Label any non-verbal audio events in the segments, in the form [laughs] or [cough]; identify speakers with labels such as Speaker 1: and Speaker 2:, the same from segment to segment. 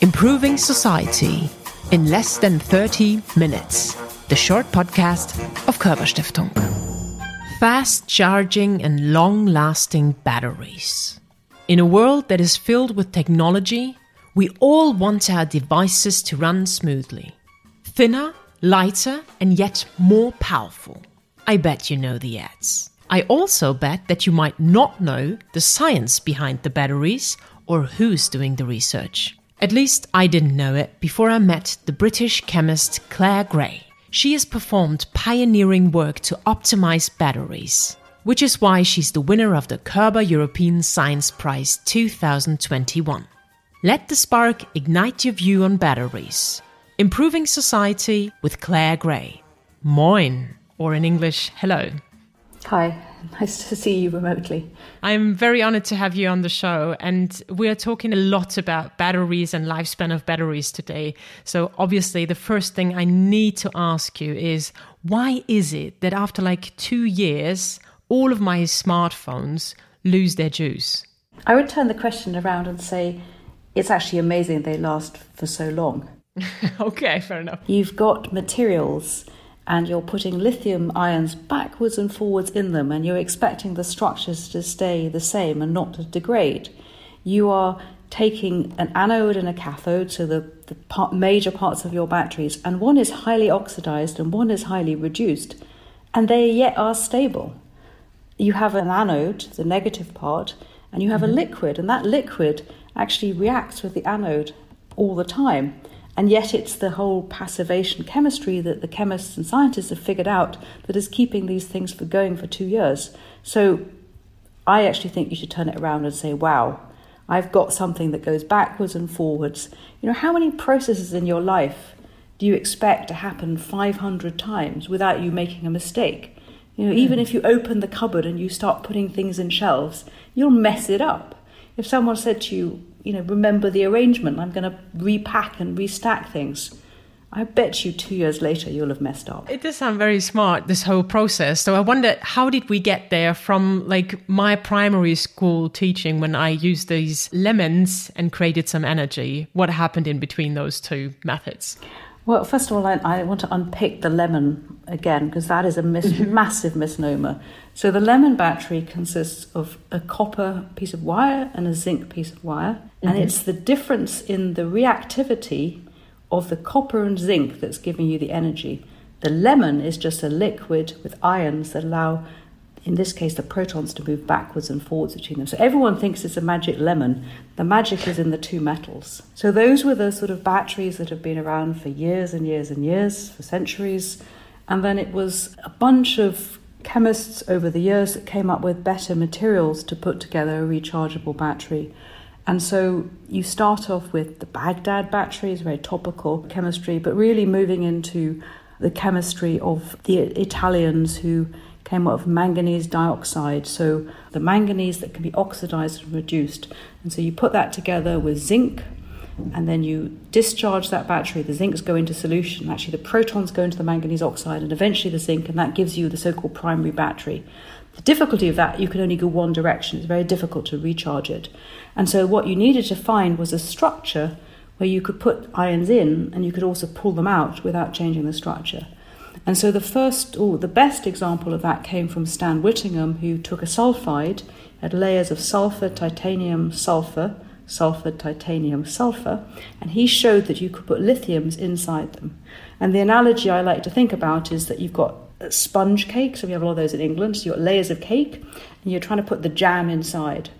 Speaker 1: Improving Society in less than 30 minutes. The short podcast of Körber-Stiftung. Fast charging and long lasting batteries. In a world that is filled with technology, we all want our devices to run smoothly. Thinner, lighter, and yet more powerful. I bet you know the ads. I also bet that you might not know the science behind the batteries or who's doing the research. At least I didn't know it before I met the British chemist Clare Grey. She has performed pioneering work to optimize batteries, which is why she's the winner of the Körber European Science Prize 2021. Let the spark ignite your view on batteries. Improving Society with Clare Grey. Moin, or in English, hello.
Speaker 2: Hi, [laughs] nice to see you remotely.
Speaker 1: I'm very honored to have you on the show, and we are talking a lot about batteries and lifespan of batteries today. So, obviously, the first thing I need to ask you is why is it that after like two years, all of my smartphones lose their juice?
Speaker 2: I would turn the question around and say it's actually amazing they last for so long. [laughs]
Speaker 1: okay, fair enough.
Speaker 2: You've got materials and you're putting lithium ions backwards and forwards in them, and you're expecting the structures to stay the same and not to degrade. You are taking an anode and a cathode, so the, the part, major parts of your batteries, and one is highly oxidized and one is highly reduced, and they yet are stable. You have an anode, the negative part, and you have mm-hmm. a liquid, and that liquid actually reacts with the anode all the time. And yet, it's the whole passivation chemistry that the chemists and scientists have figured out that is keeping these things for going for two years. So, I actually think you should turn it around and say, wow, I've got something that goes backwards and forwards. You know, how many processes in your life do you expect to happen 500 times without you making a mistake? You know, even hmm. if you open the cupboard and you start putting things in shelves, you'll mess it up. If someone said to you, you know, remember the arrangement. I'm going to repack and restack things. I bet you two years later you'll have messed up.
Speaker 1: It does sound very smart, this whole process. So I wonder, how did we get there from like my primary school teaching when I used these lemons and created some energy? What happened in between those two methods?
Speaker 2: Well, first of all, I, I want to unpick the lemon again because that is a mis- mm-hmm. massive misnomer. So, the lemon battery consists of a copper piece of wire and a zinc piece of wire, mm-hmm. and it's the difference in the reactivity of the copper and zinc that's giving you the energy. The lemon is just a liquid with ions that allow in this case, the protons to move backwards and forwards between them. So everyone thinks it's a magic lemon. The magic is in the two metals. So those were the sort of batteries that have been around for years and years and years, for centuries. And then it was a bunch of chemists over the years came up with better materials to put together a rechargeable battery. And so you start off with the Baghdad battery, it's very topical chemistry, but really moving into the chemistry of the Italians who came out of manganese dioxide. So the manganese that can be oxidized and reduced. And so you put that together with zinc, and then you discharge that battery. The zincs go into solution. Actually, the protons go into the manganese oxide and eventually the zinc, and that gives you the so called primary battery. The difficulty of that, you can only go one direction. It's very difficult to recharge it. And so, what you needed to find was a structure where you could put ions in and you could also pull them out without changing the structure. And so the first, or the best example of that came from Stan Whittingham, who took a sulfide, had layers of sulfur, titanium, sulfur, sulfur, titanium, sulfur, and he showed that you could put lithiums inside them. And the analogy I like to think about is that you've got sponge cake, so we have a lot of those in England, so you've got layers of cake, and you're trying to put the jam inside.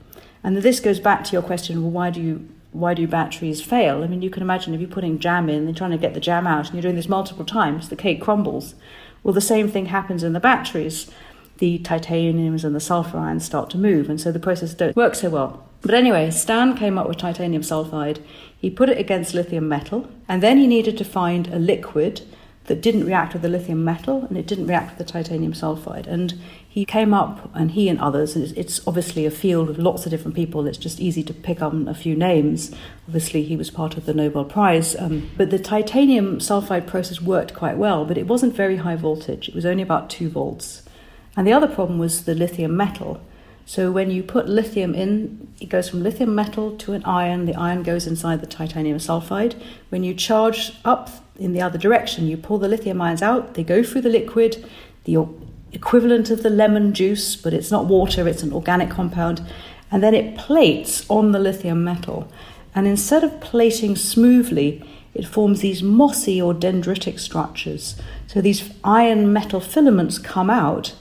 Speaker 2: And this goes back to your question well, why do you why do batteries fail? I mean, you can imagine if you're putting jam in and trying to get the jam out and you're doing this multiple times, the cake crumbles. Well, the same thing happens in the batteries. The titaniums and the sulfur ions start to move, and so the process don't work so well. But anyway, Stan came up with titanium sulfide. He put it against lithium metal, and then he needed to find a liquid that didn't react with the lithium metal and it didn't react with the titanium sulfide. And he came up, and he and others, and it's obviously a field of lots of different people, it's just easy to pick on a few names. Obviously, he was part of the Nobel Prize. Um, but the titanium sulfide process worked quite well, but it wasn't very high voltage, it was only about two volts. And the other problem was the lithium metal. So when you put lithium in, it goes from lithium metal to an ion. The ion goes inside the titanium sulfide. When you charge up in the other direction, you pull the lithium ions out, they go through the liquid, the equivalent of the lemon juice, but it's not water, it's an organic compound, and then it plates on the lithium metal. And instead of plating smoothly, it forms these mossy or dendritic structures. So these iron metal filaments come out,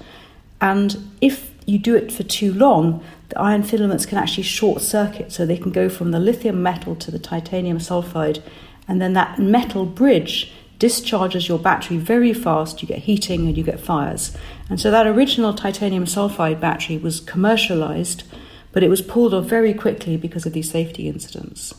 Speaker 2: and if you do it for too long, the iron filaments can actually short circuit, so they can go from the lithium metal to the titanium sulfide, and then that metal bridge discharges your battery very fast. You get heating and you get fires. And so that original titanium sulfide battery was commercialized, but it was pulled off very quickly because of these safety incidents.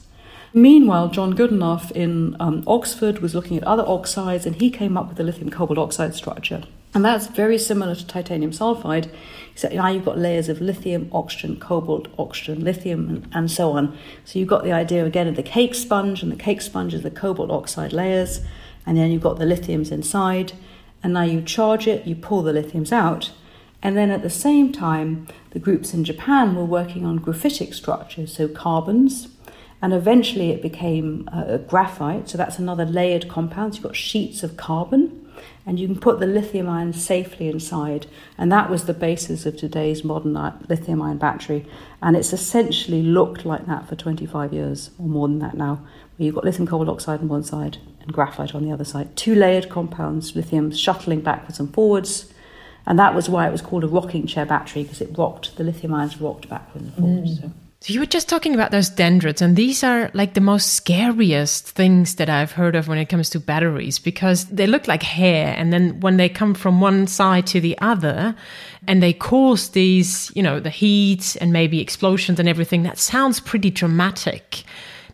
Speaker 2: Meanwhile, John Goodenough in um, Oxford was looking at other oxides and he came up with the lithium cobalt oxide structure. And that's very similar to titanium sulfide, except now you've got layers of lithium, oxygen, cobalt, oxygen, lithium, and, and so on. So you've got the idea again of the cake sponge, and the cake sponge is the cobalt oxide layers, and then you've got the lithiums inside. And now you charge it, you pull the lithiums out. And then at the same time, the groups in Japan were working on graphitic structures, so carbons, and eventually it became uh, graphite. So that's another layered compound. So you've got sheets of carbon and you can put the lithium ion safely inside. And that was the basis of today's modern lithium ion battery. And it's essentially looked like that for 25 years or more than that now, where you've got lithium cobalt oxide on one side and graphite on the other side. Two layered compounds, lithium shuttling backwards and forwards. And that was why it was called a rocking chair battery, because it rocked, the lithium ions rocked backwards and forwards. Mm. So.
Speaker 1: So you were just talking about those dendrites, and these are like the most scariest things that I've heard of when it comes to batteries because they look like hair, and then when they come from one side to the other, and they cause these, you know, the heat and maybe explosions and everything, that sounds pretty dramatic.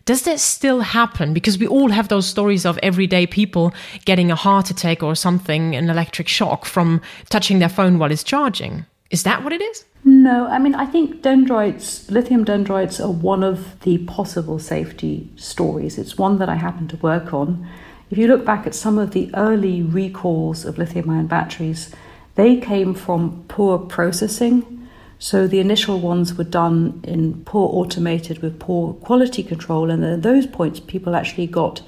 Speaker 1: Does that still happen? Because we all have those stories of everyday people getting a heart attack or something, an electric shock from touching their phone while it's charging. Is that what it is?
Speaker 2: No, I mean, I think dendrites, lithium dendrites, are one of the possible safety stories. It's one that I happen to work on. If you look back at some of the early recalls of lithium ion batteries, they came from poor processing. So the initial ones were done in poor automated with poor quality control, and at those points, people actually got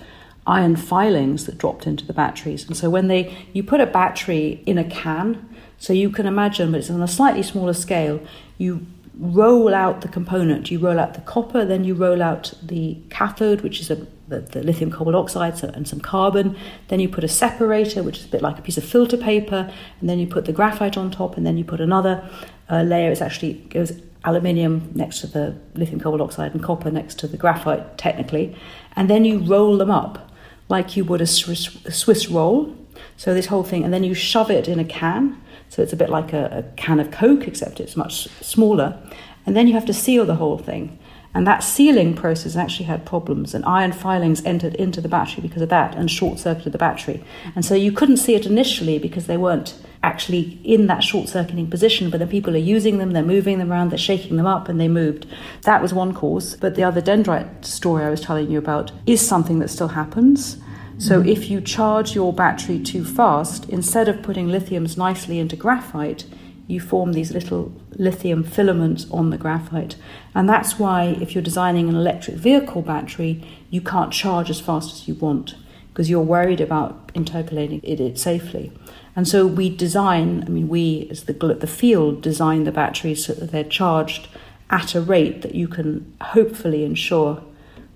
Speaker 2: iron filings that dropped into the batteries. And so when they you put a battery in a can, so you can imagine, but it's on a slightly smaller scale, you roll out the component. You roll out the copper, then you roll out the cathode, which is a, the, the, lithium cobalt oxide so, and some carbon. Then you put a separator, which is a bit like a piece of filter paper, and then you put the graphite on top, and then you put another uh, layer. It's actually goes aluminium next to the lithium cobalt oxide and copper next to the graphite, technically, and then you roll them up like you would a Swiss, a Swiss roll. So this whole thing, and then you shove it in a can so it's a bit like a, a can of Coke, except it's much smaller. And then you have to seal the whole thing. And that sealing process actually had problems, and iron filings entered into the battery because of that and short circuited the battery. And so you couldn't see it initially because they weren't actually in that short circuiting position, but then people are using them, they're moving them around, they're shaking them up, and they moved. That was one cause. But the other dendrite story I was telling you about is something that still happens. So if you charge your battery too fast, instead of putting lithiums nicely into graphite, you form these little lithium filaments on the graphite. And that's why if you're designing an electric vehicle battery, you can't charge as fast as you want because you're worried about intercalating it, safely. And so we design, I mean, we as the, the field design the batteries so that they're charged at a rate that you can hopefully ensure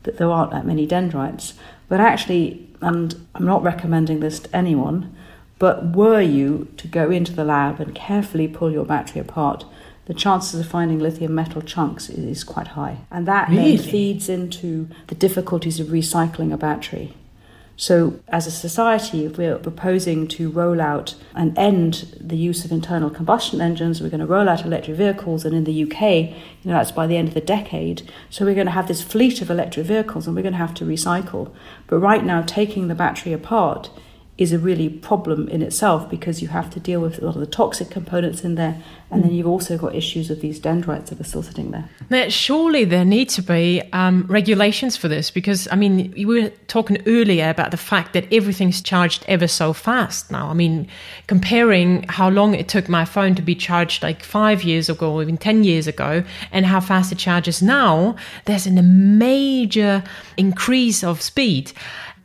Speaker 2: that there aren't that many dendrites. But actually, and I'm not recommending this to anyone, but were you to go into the lab and carefully pull your battery apart, the chances of finding lithium metal chunks is quite high. And that really? then feeds into the difficulties of recycling a battery. So, as a society, if we're proposing to roll out and end the use of internal combustion engines, we're going to roll out electric vehicles, and in the UK, you know, that's by the end of the decade. So, we're going to have this fleet of electric vehicles and we're going to have to recycle. But right now, taking the battery apart is a really problem in itself because you have to deal with a lot of the toxic components in there, and then you've also got issues of these dendrites that are still sitting there.
Speaker 1: Now, surely there need to be um, regulations for this because, I mean, we were talking earlier about the fact that everything's charged ever so fast now. I mean, comparing how long it took my phone to be charged like five years ago or even 10 years ago and how fast it charges now, there's a major increase of speed.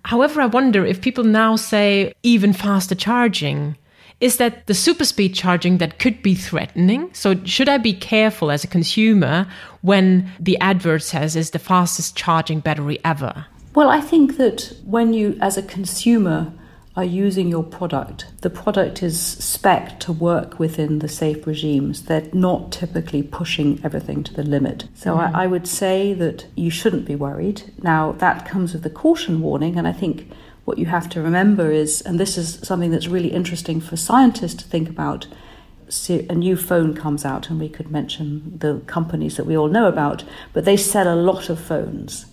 Speaker 1: However, I wonder if people now say even faster charging, is that the super speed charging that could be threatening? So, should I be careful as a consumer when the advert says is the fastest charging battery ever?
Speaker 2: Well, I think that when you, as a consumer, are using your product. The product is spec to work within the safe regimes. They're not typically pushing everything to the limit. So mm-hmm. I, I, would say that you shouldn't be worried. Now, that comes with the caution warning, and I think what you have to remember is, and this is something that's really interesting for scientists to think about. A new phone comes out, and we could mention the companies that we all know about, but they sell a lot of phones.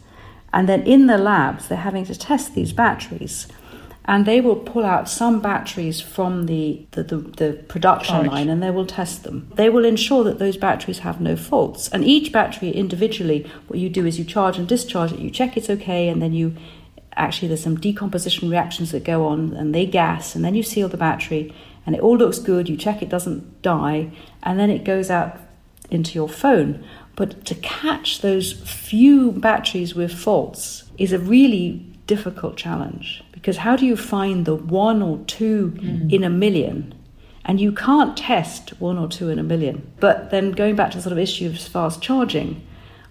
Speaker 2: And then in the labs, they're having to test these batteries and they will pull out some batteries from the, the, the, the production Charge. line and they will test them. They will ensure that those batteries have no faults. And each battery individually, what you do is you charge and discharge it, you check it's okay, and then you actually, there's some decomposition reactions that go on and they gas, and then you seal the battery and it all looks good, you check it doesn't die, and then it goes out into your phone. But to catch those few batteries with faults is a really difficult challenge because how do you find the one or 2 mm. in a million? And you can't test one or two in a million. But then going back to the sort of issue of fast charging,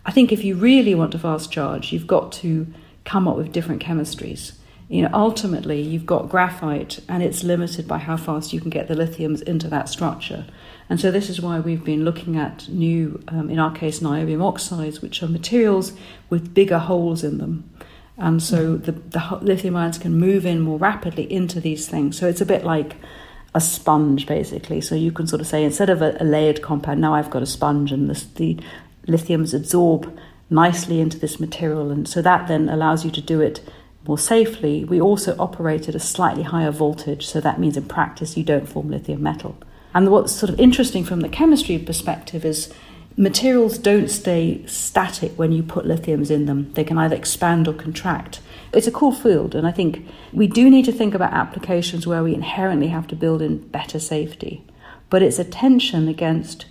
Speaker 2: I think if you really want to fast charge, you've got to come up with different chemistries. You know, ultimately, you've got graphite, and it's limited by how fast you can get the lithiums into that structure. And so, this is why we've been looking at new, um, in our case, niobium oxides, which are materials with bigger holes in them and so the, the lithium ions can move in more rapidly into these things. So it's a bit like a sponge, basically. So you can sort of say instead of a, a layered compound, now I've got a sponge, and this, the lithiums absorb nicely into this material, and so that then allows you to do it more safely. We also operate at a slightly higher voltage, so that means in practice you don't form lithium metal. And what's sort of interesting from the chemistry perspective is materials don't stay static when you put lithiums in them. They can either expand or contract. It's a cool field, and I think we do need to think about applications where we inherently have to build in better safety. But it's a tension against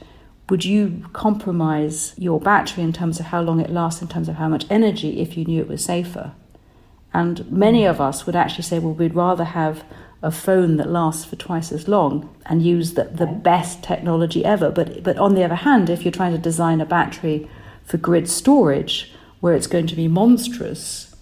Speaker 2: would you compromise your battery in terms of how long it lasts, in terms of how much energy, if you knew it was safer? And many of us would actually say, well, we'd rather have a phone that lasts for twice as long and use the, the best technology ever. But, but on the other hand, if you're trying to design a battery for grid storage where it's going to be monstrous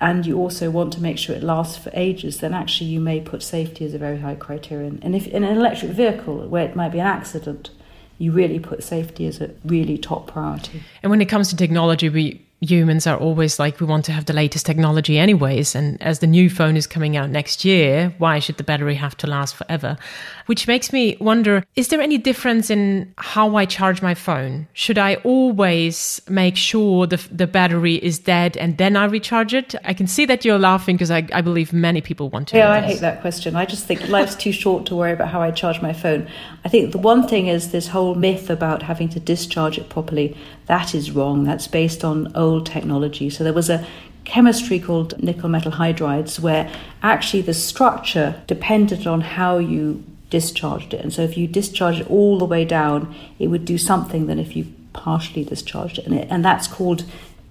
Speaker 2: and you also want to make sure it lasts for ages, then actually you may put safety as a very high criterion. And if in an electric vehicle where it might be an accident, you really put safety as a really top priority.
Speaker 1: And when it comes to technology, we humans are always like we want to have the latest technology anyways and as the new phone is coming out next year why should the battery have to last forever? Which makes me wonder is there any difference in how i charge my phone? Should i always make sure the, the battery is dead and then i recharge it? I can see that you're laughing because I, I believe many people want to.
Speaker 2: Yeah i hate that question. I just think life's too short to worry about how i charge my phone. I think the one thing is this whole myth about having to discharge it properly that is wrong that's based on old technology. So there was a chemistry called nickel metal hydrides where actually the structure depended on how you discharged it. And so if you discharged it all the way down, it would do something than if you partially discharged it. And, it, and that's called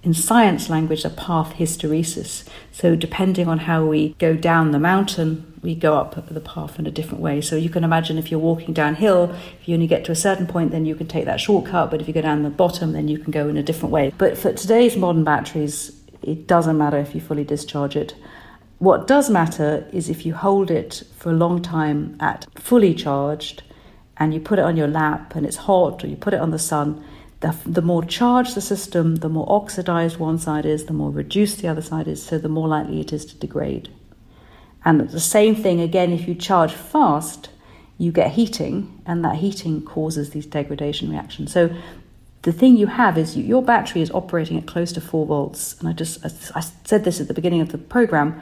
Speaker 2: in science language a path hysteresis. So depending on how we go down the mountain, we go up the path in a different way. So you can imagine if you're walking downhill, if you only get to a certain point, then you can take that shortcut. But if you go down the bottom, then you can go in a different way. But for today's modern batteries, it doesn't matter if you fully discharge it. What does matter is if you hold it for a long time at fully charged and you put it on your lap and it's hot or you put it on the sun the, the more charged the system, the more oxidized one side is, the more reduced the other side is, so the more likely it is to degrade. And the same thing again, if you charge fast, you get heating, and that heating causes these degradation reactions. So the thing you have is you, your battery is operating at close to 4 volts. And I just I said this at the beginning of the program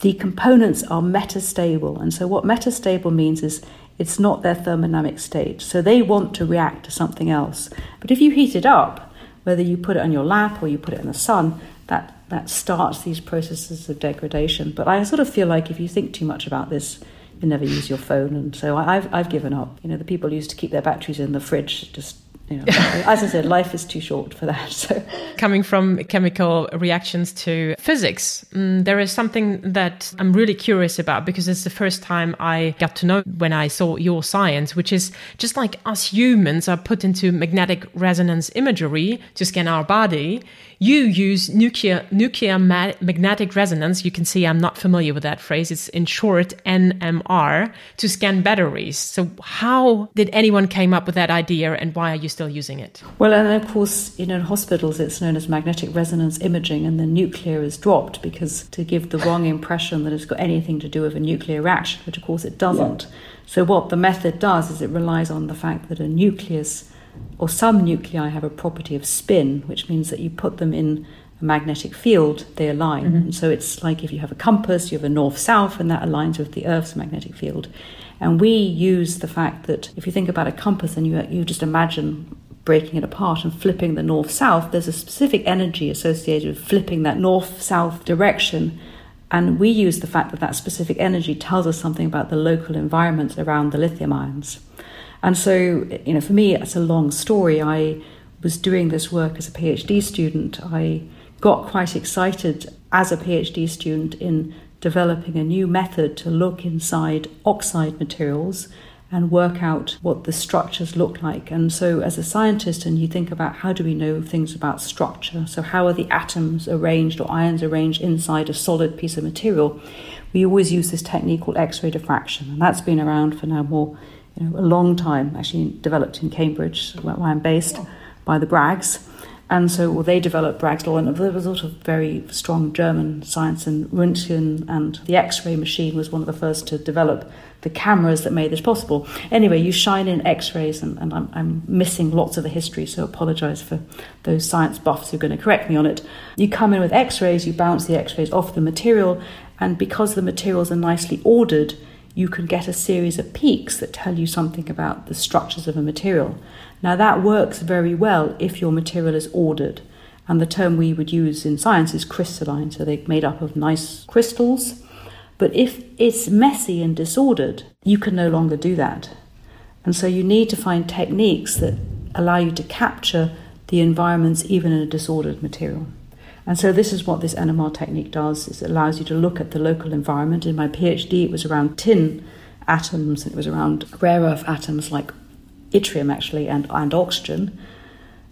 Speaker 2: the components are metastable. And so, what metastable means is it's not their thermodynamic state. So, they want to react to something else. But if you heat it up, whether you put it on your lap or you put it in the sun, that, that starts these processes of degradation. But I sort of feel like if you think too much about this, you never use your phone. And so I've, I've given up. You know, the people used to keep their batteries in the fridge, just you know, [laughs] as I said, life is too short for that. [laughs] So,
Speaker 1: coming from chemical reactions to physics, um, there is something that I'm really curious about because it's the first time I got to know when I saw your science, which is just like us humans are put into magnetic resonance imagery to scan our body. You use nuclear nuclear ma- magnetic resonance. You can see I'm not familiar with that phrase. It's in short NMR to scan batteries. So how did anyone came up with that idea, and why are you still using it?
Speaker 2: Well, and of course, you know, in hospitals it's known as magnetic resonance imaging, and the nuclear is dropped because to give the wrong impression that it's got anything to do with a nuclear reaction, which of course it doesn't. So what the method does is it relies on the fact that a nucleus or some nuclei have a property of spin, which means that you put them in a magnetic field, they align. Mm-hmm. And so it's like if you have a compass, you have a north south, and that aligns with the Earth's magnetic field. And we use the fact that if you think about a compass and you, you just imagine breaking it apart and flipping the north south, there's a specific energy associated with flipping that north south direction. And we use the fact that that specific energy tells us something about the local environment around the lithium ions. And so, you know, for me, it's a long story. I was doing this work as a PhD student. I got quite excited as a PhD student in developing a new method to look inside oxide materials and work out what the structures look like. And so, as a scientist, and you think about how do we know things about structure? So, how are the atoms arranged or ions arranged inside a solid piece of material? We always use this technique called X ray diffraction, and that's been around for now more you know, a long time, actually developed in Cambridge, where I'm based, by the Braggs. And so well, they developed Bragg's law, and there was sort of very strong German science in Röntgen, and the X-ray machine was one of the first to develop the cameras that made this possible. Anyway, you shine in X-rays, and, and I'm, I'm missing lots of the history, so apologise for those science buffs who are going to correct me on it. You come in with X-rays, you bounce the X-rays off the material, and because the materials are nicely ordered, you can get a series of peaks that tell you something about the structures of a material. Now, that works very well if your material is ordered. And the term we would use in science is crystalline, so they're made up of nice crystals. But if it's messy and disordered, you can no longer do that. And so you need to find techniques that allow you to capture the environments even in a disordered material. And so this is what this NMR technique does, is it allows you to look at the local environment. In my PhD, it was around tin atoms, and it was around rare earth atoms like yttrium actually and, and oxygen.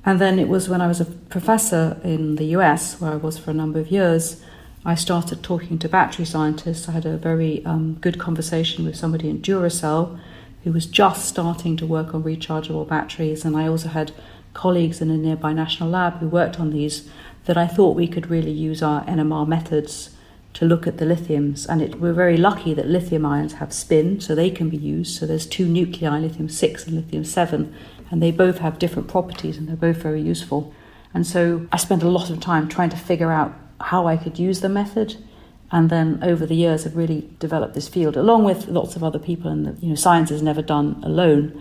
Speaker 2: And then it was when I was a professor in the US, where I was for a number of years, I started talking to battery scientists. I had a very um, good conversation with somebody in Duracell who was just starting to work on rechargeable batteries. And I also had colleagues in a nearby national lab who worked on these that I thought we could really use our NMR methods to look at the lithiums. And it, we're very lucky that lithium ions have spin, so they can be used. So there's two nuclei, lithium 6 and lithium 7, and they both have different properties and they're both very useful. And so I spent a lot of time trying to figure out how I could use the method. And then over the years, I've really developed this field, along with lots of other people. And you know, science is never done alone,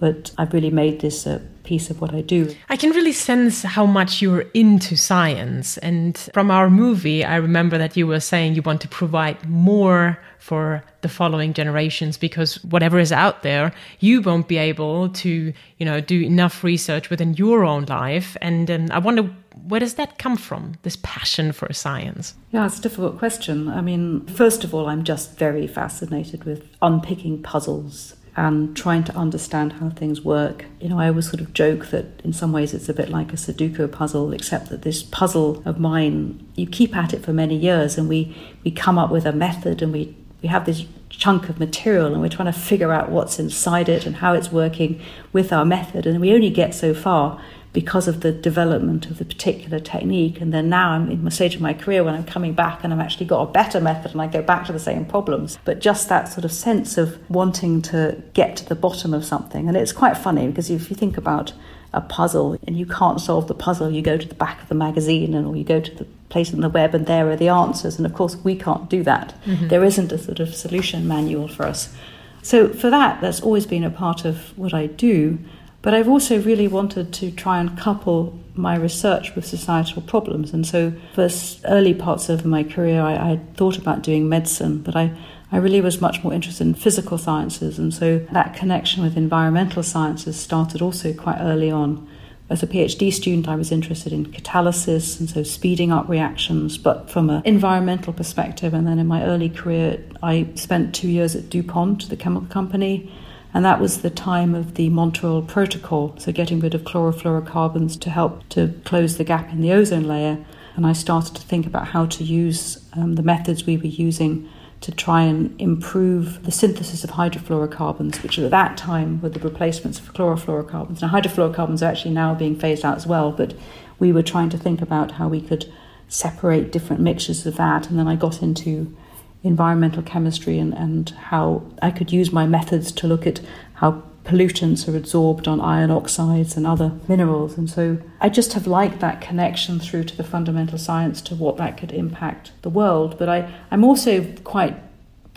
Speaker 2: but I've really made this a piece of what I do.
Speaker 1: I can really sense how much you're into science. And from our movie, I remember that you were saying you want to provide more for the following generations because whatever is out there, you won't be able to, you know, do enough research within your own life. And um, I wonder where does that come from this passion for science
Speaker 2: yeah it's a difficult question i mean first of all i'm just very fascinated with unpicking puzzles and trying to understand how things work. You know, I always sort of joke that in some ways it's a bit like a Sudoku puzzle, except that this puzzle of mine, you keep at it for many years and we, we come up with a method and we, we have this chunk of material and we're trying to figure out what's inside it and how it's working with our method. And we only get so far because of the development of the particular technique. And then now I'm in my stage of my career when I'm coming back and I've actually got a better method and I go back to the same problems. But just that sort of sense of wanting to get to the bottom of something. And it's quite funny because if you think about a puzzle and you can't solve the puzzle, you go to the back of the magazine and or you go to the place on the web and there are the answers. And of course, we can't do that. Mm-hmm. There isn't a sort of solution manual for us. So for that, that's always been a part of what I do. But I've also really wanted to try and couple my research with societal problems. And so, for early parts of my career, I, I thought about doing medicine, but I, I really was much more interested in physical sciences. And so, that connection with environmental sciences started also quite early on. As a PhD student, I was interested in catalysis and so speeding up reactions, but from an environmental perspective. And then in my early career, I spent two years at DuPont, the chemical company, and that was the time of the Montreal Protocol, so getting rid of chlorofluorocarbons to help to close the gap in the ozone layer. And I started to think about how to use um, the methods we were using to try and improve the synthesis of hydrofluorocarbons, which at that time were the replacements for chlorofluorocarbons. Now, hydrofluorocarbons are actually now being phased out as well, but we were trying to think about how we could separate different mixtures of that. And then I got into environmental chemistry and, and how I could use my methods to look at how pollutants are absorbed on iron oxides and other minerals. And so I just have liked that connection through to the fundamental science to what that could impact the world. But I, I'm also quite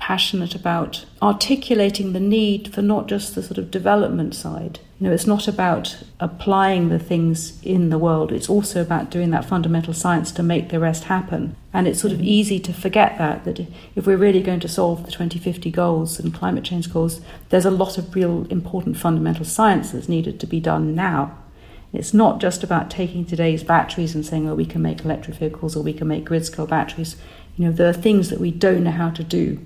Speaker 2: passionate about articulating the need for not just the sort of development side. You know, it's not about applying the things in the world, it's also about doing that fundamental science to make the rest happen. And it's sort of easy to forget that, that if we're really going to solve the 2050 goals and climate change goals, there's a lot of real important fundamental science that's needed to be done now. It's not just about taking today's batteries and saying, oh, we can make electric vehicles or we can make grid scale batteries. You know, there are things that we don't know how to do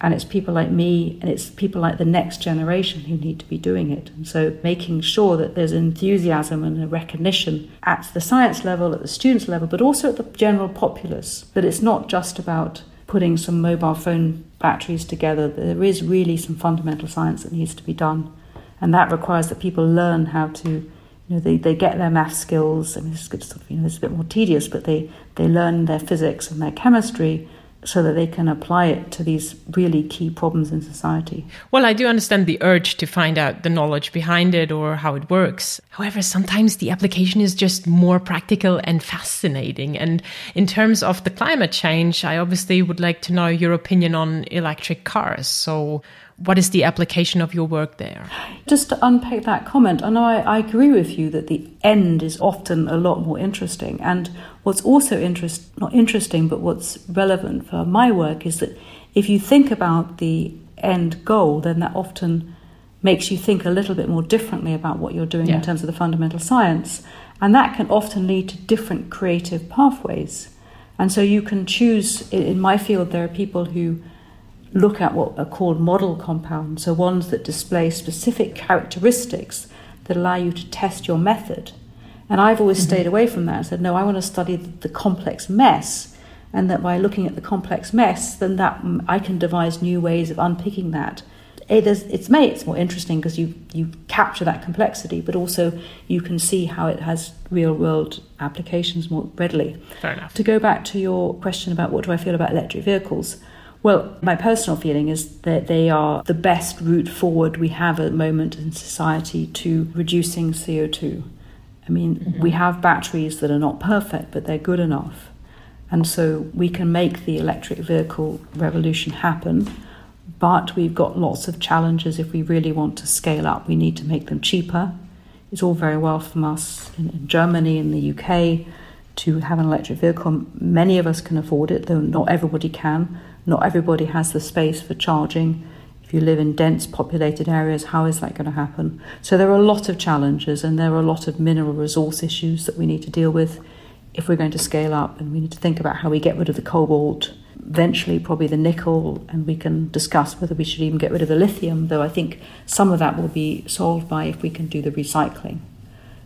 Speaker 2: and it's people like me and it's people like the next generation who need to be doing it. And so making sure that there's enthusiasm and a recognition at the science level, at the students level, but also at the general populace, that it's not just about putting some mobile phone batteries together. There is really some fundamental science that needs to be done. And that requires that people learn how to, you know, they, they get their math skills. I mean, it's, sort of, you know, it's a bit more tedious, but they, they learn their physics and their chemistry so that they can apply it to these really key problems in society.
Speaker 1: Well, I do understand the urge to find out the knowledge behind it or how it works. However, sometimes the application is just more practical and fascinating. And in terms of the climate change, I obviously would like to know your opinion on electric cars. So, what is the application of your work there?
Speaker 2: Just to unpack that comment, I know I, I, agree with you that the end is often a lot more interesting. And what's also interest, not interesting, but what's relevant for my work is that if you think about the end goal, then that often makes you think a little bit more differently about what you're doing yeah. in terms of the fundamental science. And that can often lead to different creative pathways. And so you can choose, in my field, there are people who look at what are called model compounds, so ones that display specific characteristics that allow you to test your method. And I've always mm-hmm. stayed away from that and said, no, I want to study the complex mess. And that by looking at the complex mess, then that mm, I can devise new ways of unpicking that. It is, it's made it's more interesting because you, you capture that complexity, but also you can see how it has real world applications more readily.
Speaker 1: Fair enough.
Speaker 2: To go back to your question about what do I feel about electric vehicles, well, my personal feeling is that they are the best route forward we have at the moment in society to reducing CO2. I mean, mm-hmm. we have batteries that are not perfect, but they're good enough. And so we can make the electric vehicle revolution happen. But we've got lots of challenges if we really want to scale up. We need to make them cheaper. It's all very well from us in, in Germany, in the UK, to have an electric vehicle. Many of us can afford it, though not everybody can. Not everybody has the space for charging. If you live in dense populated areas, how is that going to happen? So there are a lot of challenges and there are a lot of mineral resource issues that we need to deal with if we're going to scale up and we need to think about how we get rid of the cobalt, eventually probably the nickel, and we can discuss whether we should even get rid of the lithium, though I think some of that will be solved by if we can do the recycling.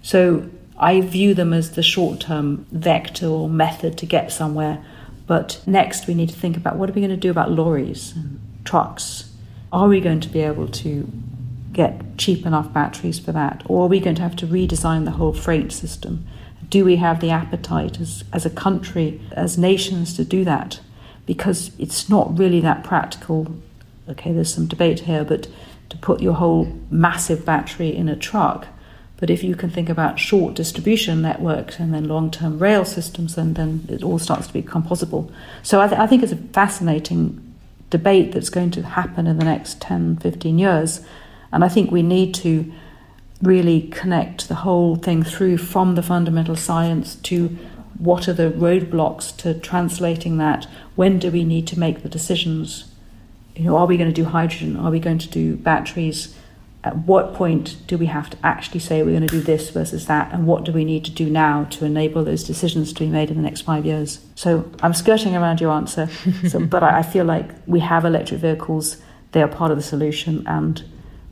Speaker 2: So I view them as the short term vector or method to get somewhere but next, we need to think about what are we going to do about lorries and trucks? Are we going to be able to get cheap enough batteries for that? Or are we going to have to redesign the whole freight system? Do we have the appetite as, as a country, as nations, to do that? Because it's not really that practical. Okay, there's some debate here, but to put your whole massive battery in a truck But if you can think about short distribution networks and then long term rail systems, then, then it all starts to become possible. So I, th- I think it's a fascinating debate that's going to happen in the next 10, 15 years. And I think we need to really connect the whole thing through from the fundamental science to what are the roadblocks to translating that? When do we need to make the decisions? You know, are we going to do hydrogen? Are we going to do batteries? At what point do we have to actually say we're going to do this versus that? And what do we need to do now to enable those decisions to be made in the next five years? So I'm skirting around your answer, so, [laughs] but I, feel like we have electric vehicles, they are part of the solution, and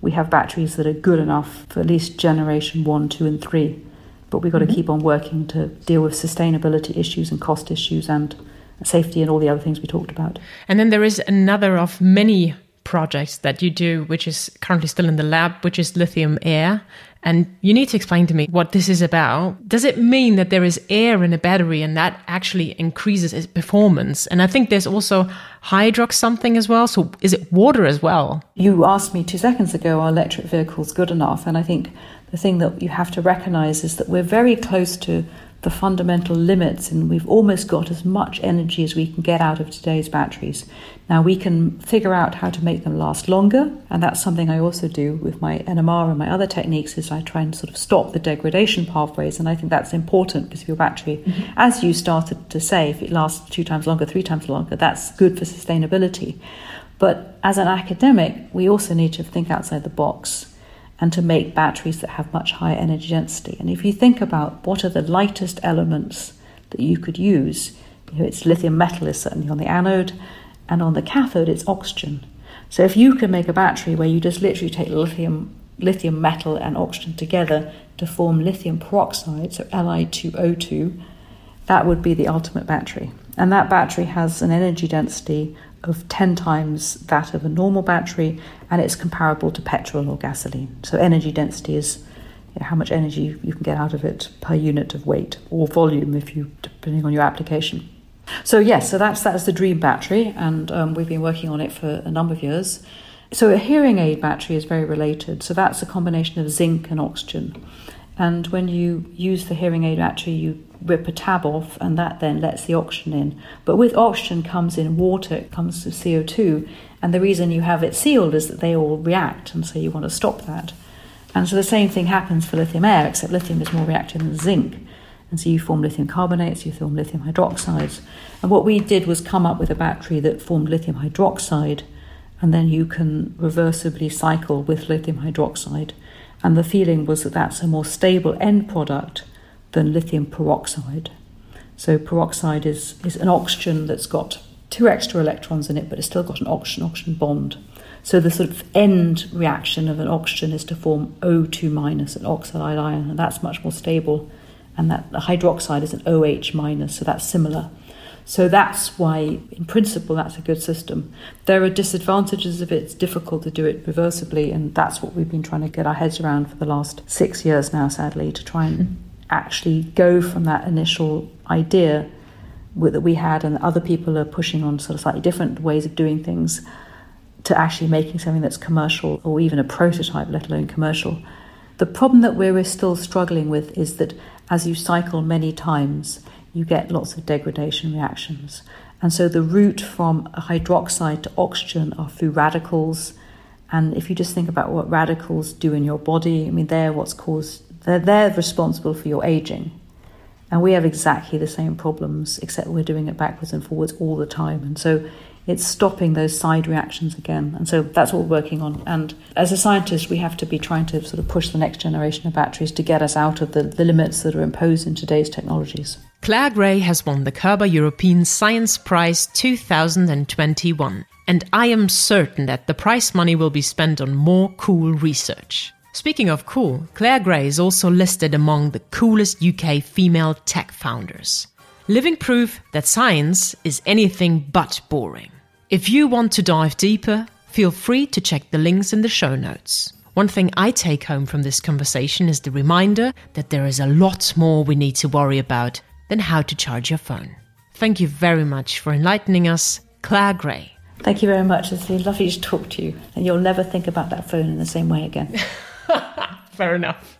Speaker 2: we have batteries that are good enough for at least generation one, two, and three. But we've got mm-hmm. to keep on working to deal with sustainability issues and cost issues and safety and all the other things we talked about.
Speaker 1: And then there is another of many projects that you do, which is currently still in the lab, which is lithium air. And you need to explain to me what this is about. Does it mean that there is air in a battery and that actually increases its performance? And I think there's also hydrox something as well. So is it water as well?
Speaker 2: You asked me two seconds ago, are electric vehicles good enough? And I think the thing that you have to recognize is that we're very close to the fundamental limits, and we've almost got as much energy as we can get out of today's batteries. Now, we can figure out how to make them last longer, and that's something I also do with my NMR and my other techniques is I try and sort of stop the degradation pathways, and I think that's important because if your battery, mm-hmm. as you started to say, if it lasts two times longer, three times longer, that's good for sustainability. But as an academic, we also need to think outside the box and to make batteries that have much higher energy density. And if you think about what are the lightest elements that you could use, you know, it's lithium metal is certainly on the anode, and on the cathode it's oxygen. So if you can make a battery where you just literally take lithium lithium metal and oxygen together to form lithium peroxide, so Li2O2, that would be the ultimate battery. And that battery has an energy density of 10 times that of a normal battery, and it's comparable to petrol or gasoline. So, energy density is you know, how much energy you can get out of it per unit of weight or volume, if you depending on your application. So, yes, so that's that's the dream battery, and um, we've been working on it for a number of years. So, a hearing aid battery is very related. So, that's a combination of zinc and oxygen. And when you use the hearing aid battery, you rip a tab off, and that then lets the oxygen in. But with oxygen comes in water, it comes to CO2, and the reason you have it sealed is that they all react, and so you want to stop that. And so the same thing happens for lithium air, except lithium is more reactive than zinc. And so you form lithium carbonates, you form lithium hydroxides. And what we did was come up with a battery that formed lithium hydroxide, and then you can reversibly cycle with lithium hydroxide. And the feeling was that that's a more stable end product than lithium peroxide. So peroxide is, is an oxygen that's got two extra electrons in it, but it's still got an oxygen-oxygen bond. So the sort of end reaction of an oxygen is to form O2 minus, an oxide ion, and that's much more stable. And that the hydroxide is an OH minus, so that's similar. So that's why, in principle, that's a good system. There are disadvantages of it. It's difficult to do it reversibly, and that's what we've been trying to get our heads around for the last six years now, sadly, to try and actually go from that initial idea that we had, and other people are pushing on sort of slightly different ways of doing things, to actually making something that's commercial or even a prototype, let alone commercial. The problem that we're still struggling with is that as you cycle many times, you get lots of degradation reactions. And so the route from hydroxide to oxygen are through radicals. And if you just think about what radicals do in your body, I mean, they're what's caused they're, they're responsible for your aging. And we have exactly the same problems, except we're doing it backwards and forwards all the time. And so it's stopping those side reactions again. And so that's what we're working on. And as a scientist, we have to be trying to sort of push the next generation of batteries to get us out of the, the limits that are imposed in today's technologies.
Speaker 1: Clare Grey has won the Körber European Science Prize 2021. And I am certain that the prize money will be spent on more cool research. Speaking of cool, Clare Grey is also listed among the coolest UK female tech founders. Living proof that science is anything but boring. If you want to dive deeper, feel free to check the links in the show notes. One thing I take home from this conversation is the reminder that there is a lot more we need to worry about than how to charge your phone. Thank you very much for enlightening us, Clare Grey.
Speaker 2: Thank you very much. It's lovely to talk to you, and you'll never think about that phone in the same way again. [laughs] [laughs]
Speaker 1: Fair enough.